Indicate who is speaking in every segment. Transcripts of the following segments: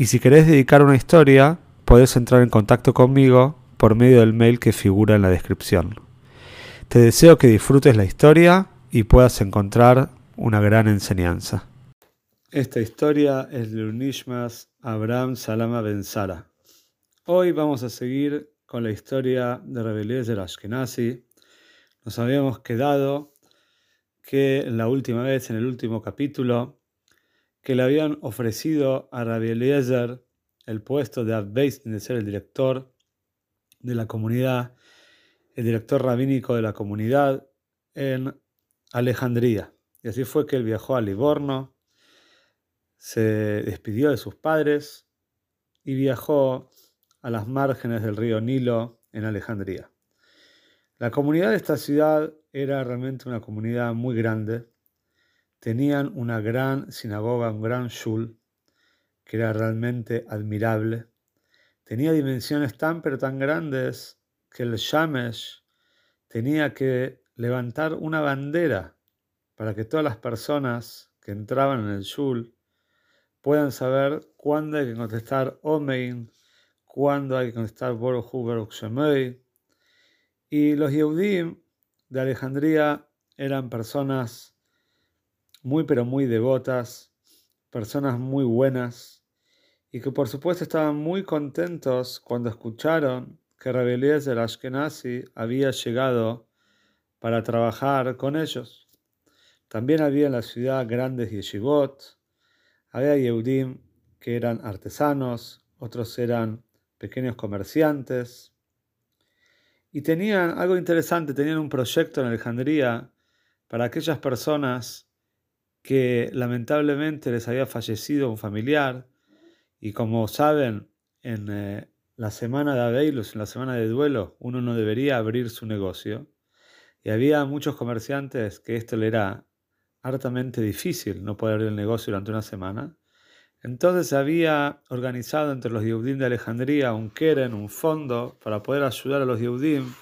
Speaker 1: y si querés dedicar una historia, podés entrar en contacto conmigo por medio del mail que figura en la descripción. Te deseo que disfrutes la historia y puedas encontrar una gran enseñanza. Esta historia es de Unishmas Abraham Salama Ben Sara. Hoy vamos a seguir con la historia de Rebelías Ashkenazi. Nos habíamos quedado que la última vez, en el último capítulo, que le habían ofrecido a Rabbi Eliezer el puesto de Abbeis de ser el director de la comunidad, el director rabínico de la comunidad en Alejandría. Y así fue que él viajó a Livorno, se despidió de sus padres y viajó a las márgenes del río Nilo en Alejandría. La comunidad de esta ciudad era realmente una comunidad muy grande. Tenían una gran sinagoga, un gran shul, que era realmente admirable. Tenía dimensiones tan pero tan grandes que el Shamesh tenía que levantar una bandera para que todas las personas que entraban en el shul puedan saber cuándo hay que contestar Omein, cuándo hay que contestar Boruch Baruch Shemei. Y los Yehudim de Alejandría eran personas muy pero muy devotas, personas muy buenas, y que por supuesto estaban muy contentos cuando escucharon que Rabbi Eliezer Ashkenazi había llegado para trabajar con ellos. También había en la ciudad grandes yeshivot, había Yehudim que eran artesanos, otros eran pequeños comerciantes. Y tenían algo interesante, tenían un proyecto en Alejandría para aquellas personas que lamentablemente les había fallecido un familiar. Y como saben, en eh, la semana de Abeilus, en la semana de duelo, uno no debería abrir su negocio. Y había muchos comerciantes que esto le era hartamente difícil no poder abrir el negocio durante una semana. Entonces se había organizado entre los Yehudim de Alejandría un Keren, un fondo, para poder ayudar a los Yehudim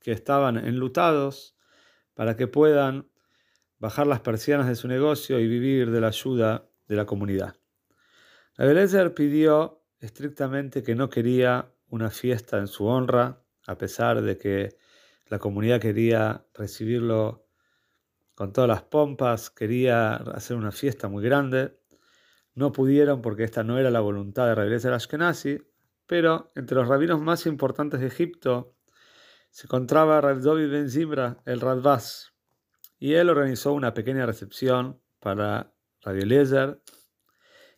Speaker 1: que estaban enlutados, para que puedan bajar las persianas de su negocio y vivir de la ayuda de la comunidad. Abelezer pidió estrictamente que no quería una fiesta en su honra, a pesar de que la comunidad quería recibirlo con todas las pompas, quería hacer una fiesta muy grande. No pudieron porque esta no era la voluntad de Rabbi Ashkenazi, pero entre los rabinos más importantes de Egipto se encontraba Rabbi Ben Zimra, el Radbaz, y él organizó una pequeña recepción para Rabbi Eliezer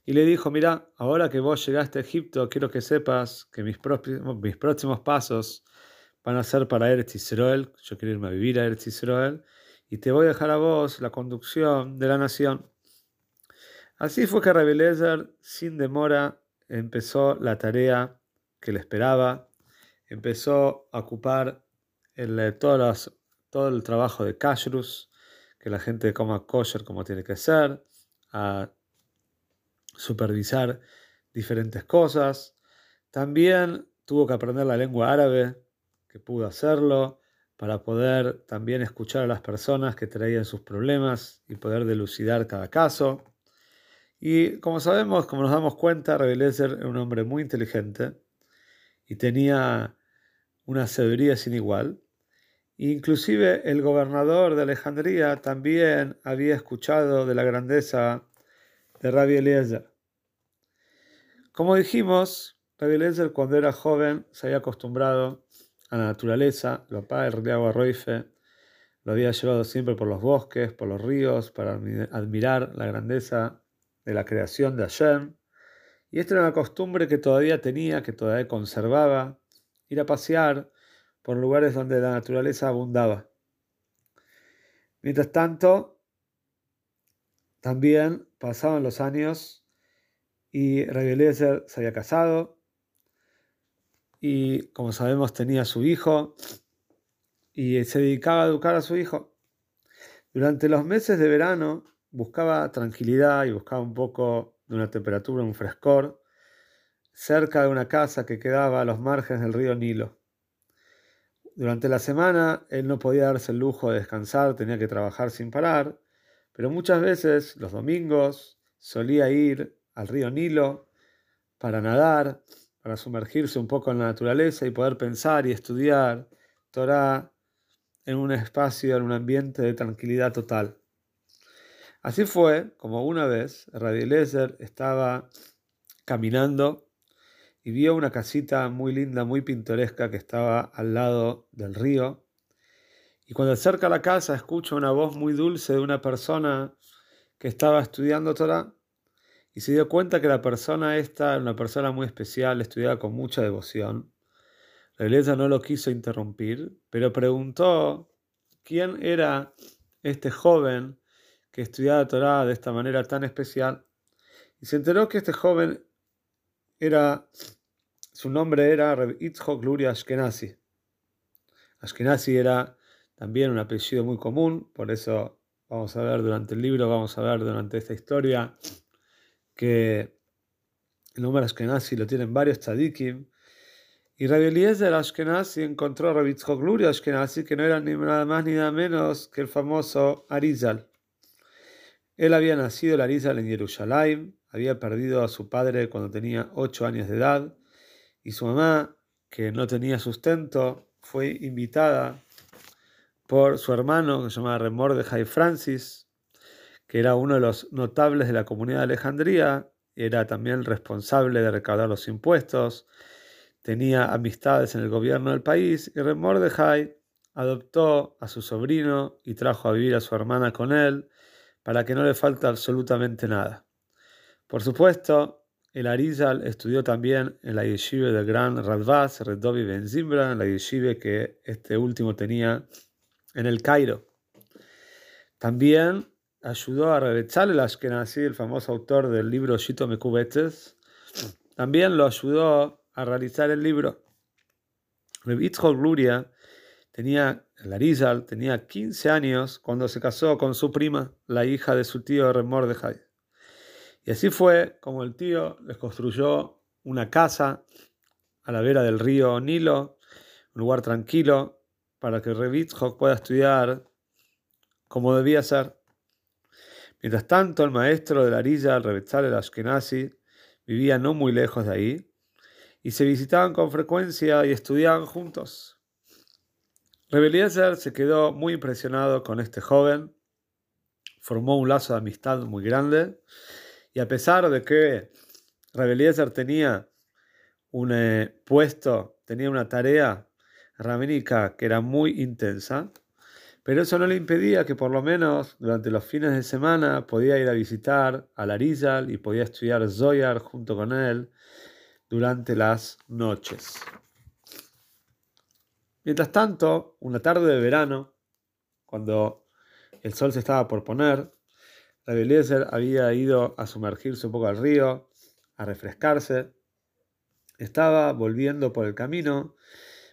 Speaker 1: y le dijo, mira, ahora que vos llegaste a Egipto, quiero que sepas que mis, próximos, mis próximos pasos van a ser para Eretz Israel, yo quiero irme a vivir a Eretz Israel, y te voy a dejar a vos la conducción de la nación. Así fue que Rabbi sin demora, empezó la tarea que le esperaba, empezó a ocupar el, eh, todo el trabajo de kashrus, que la gente coma kosher como tiene que ser, a supervisar diferentes cosas. También tuvo que aprender la lengua árabe, que pudo hacerlo, para poder también escuchar a las personas que traían sus problemas y poder delucidar cada caso. Y como sabemos, como nos damos cuenta, Rebelezer era un hombre muy inteligente y tenía una sabiduría sin igual. Inclusive el gobernador de Alejandría también había escuchado de la grandeza de Rabbi Eliezer. Como dijimos, Rabbi Eliezer cuando era joven se había acostumbrado a la naturaleza, lo padre el Riago Arroife lo había llevado siempre por los bosques, por los ríos, para admirar la grandeza de la creación de Hashem. Y esta era una costumbre que todavía tenía, que todavía conservaba, ir a pasear por lugares donde la naturaleza abundaba. Mientras tanto, también pasaban los años y Rabbi se había casado y como sabemos tenía su hijo y se dedicaba a educar a su hijo. Durante los meses de verano buscaba tranquilidad y buscaba un poco de una temperatura, un frescor, cerca de una casa que quedaba a los márgenes del río Nilo. Durante la semana él no podía darse el lujo de descansar, tenía que trabajar sin parar, pero muchas veces los domingos solía ir al río Nilo para nadar, para sumergirse un poco en la naturaleza y poder pensar y estudiar Torah en un espacio, en un ambiente de tranquilidad total. Así fue como una vez Rabbi Eliezer estaba caminando y vio una casita muy linda, muy pintoresca que estaba al lado del río. Y cuando acerca la casa escucha una voz muy dulce de una persona que estaba estudiando Torah y se dio cuenta que la persona esta era una persona muy especial, estudiaba con mucha devoción. La iglesia no lo quiso interrumpir, pero preguntó quién era este joven que estudiaba Torah de esta manera tan especial. Y se enteró que este joven era, su nombre era Reb Itzhok Luria Ashkenazi. Ashkenazi era también un apellido muy común, por eso vamos a ver durante el libro, vamos a ver durante esta historia que el nombre Ashkenazi lo tienen varios tzadikim. Y Rabbi Eliezer Ashkenazi encontró a Rabbi Ashkenazi, que no era ni nada más ni nada menos que el famoso Arizal. Él había nacido el Arizal en Jerusalén, había perdido a su padre cuando tenía ocho años de edad, y su mamá, que no tenía sustento, fue invitada por su hermano, que se llamaba Remor de Jai Francis, que era uno de los notables de la comunidad de Alejandría, era también responsable de recaudar los impuestos, tenía amistades en el gobierno del país y Remordejai adoptó a su sobrino y trajo a vivir a su hermana con él para que no le falte absolutamente nada. Por supuesto, el Arizal estudió también en la yeshiva del gran Radvaz, Redovi Ben Zimbra, en la yeshiva que este último tenía en el Cairo. También ayudó a Rebetzal el Ashkenazi, el famoso autor del libro Shito Mekubetes, también lo ayudó a realizar el libro. Rebitzhol Gluria tenía, Larizal tenía 15 años cuando se casó con su prima, la hija de su tío Remordejai. Y así fue como el tío les construyó una casa a la vera del río Nilo, un lugar tranquilo para que Rebitzhol pueda estudiar como debía ser. Mientras tanto, el maestro de la Arilla, el el Ashkenazi, vivía no muy lejos de ahí, y se visitaban con frecuencia y estudiaban juntos. Rebeliezer se quedó muy impresionado con este joven, formó un lazo de amistad muy grande, y a pesar de que Rebeliezer tenía un eh, puesto, tenía una tarea rabínica que era muy intensa, pero eso no le impedía que por lo menos durante los fines de semana podía ir a visitar a Larizal y podía estudiar Zoyar junto con él durante las noches. Mientras tanto, una tarde de verano, cuando el sol se estaba por poner, Rabbi había ido a sumergirse un poco al río, a refrescarse. Estaba volviendo por el camino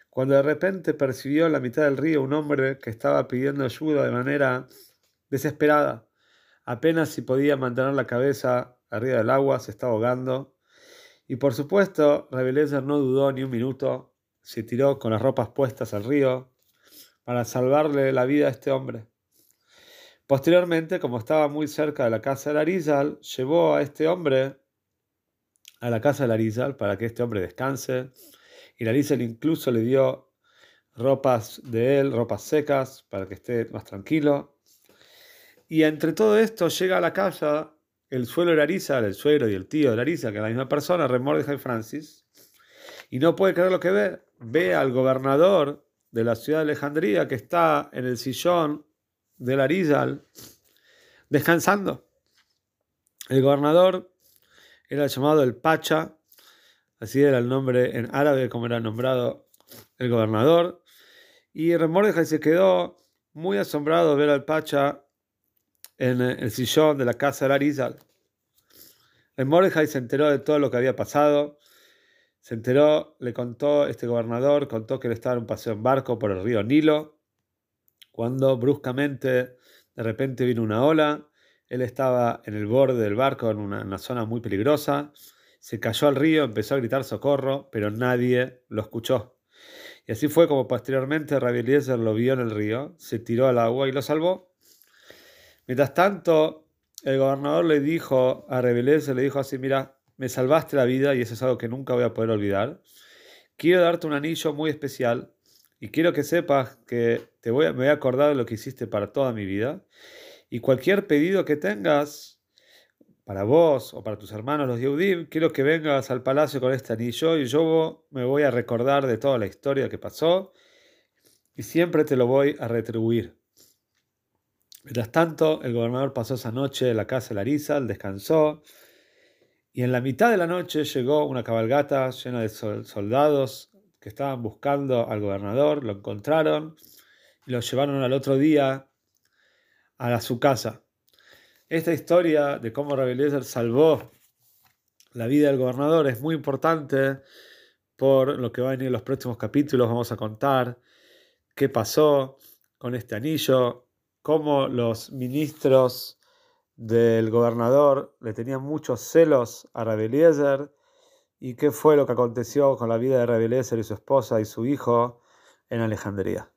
Speaker 1: cuando de repente percibió en la mitad del río un hombre que estaba pidiendo ayuda de manera desesperada. Apenas si podía mantener la cabeza arriba del agua, se estaba ahogando. Y por supuesto, Rebelezer no dudó ni un minuto, se tiró con las ropas puestas al río para salvarle la vida a este hombre. Posteriormente, como estaba muy cerca de la casa de Larizal, llevó a este hombre a la casa de Larizal para que este hombre descanse y la Lizel incluso le dio ropas de él, ropas secas, para que esté más tranquilo. Y entre todo esto llega a la casa el suelo de Larisa, el suegro y el tío de Larisa, que es la misma persona, Remordejai Francis, y no puede creer lo que ve. Ve al gobernador de la ciudad de Alejandría que está en el sillón de Larizal descansando. El gobernador era llamado el Pacha, Así era el nombre en árabe como era nombrado el gobernador. Y Remordejai se quedó muy asombrado de ver al Pacha en el sillón de la casa de Arizal. Remordejai se enteró de todo lo que había pasado. Se enteró, le contó, este gobernador contó que él estaba en un paseo en barco por el río Nilo, cuando bruscamente, de repente vino una ola, él estaba en el borde del barco, en una, zona muy peligrosa, se cayó al río, empezó a gritar socorro, pero nadie lo escuchó. Y así fue como posteriormente Rabbi lo vio en el río, se tiró al agua y lo salvó. Mientras tanto, el gobernador le dijo a Rabbi le dijo así, mira, me salvaste la vida y eso es algo que nunca voy a poder olvidar. Quiero darte un anillo muy especial y quiero que sepas que te voy a, me voy a acordar de lo que hiciste para toda mi vida. Y cualquier pedido que tengas para vos o para tus hermanos los Yehudim, quiero que vengas al palacio con este anillo y yo me voy a recordar de toda la historia que pasó y siempre te lo voy a retribuir. Mientras tanto, el gobernador pasó esa noche en la casa de Larisa, descansó, y en la mitad de la noche llegó una cabalgata llena de soldados estaban buscando al gobernador, lo encontraron y lo llevaron al otro día a su casa. Esta historia de cómo Rabbi salvó la vida del gobernador es muy importante por lo que va a venir en los próximos capítulos. Vamos a contar qué pasó con este anillo, cómo los ministros del gobernador le tenían muchos celos a Rabeliezer y qué fue lo que aconteció con la vida de Rabeliezer y su esposa y su hijo en Alejandría.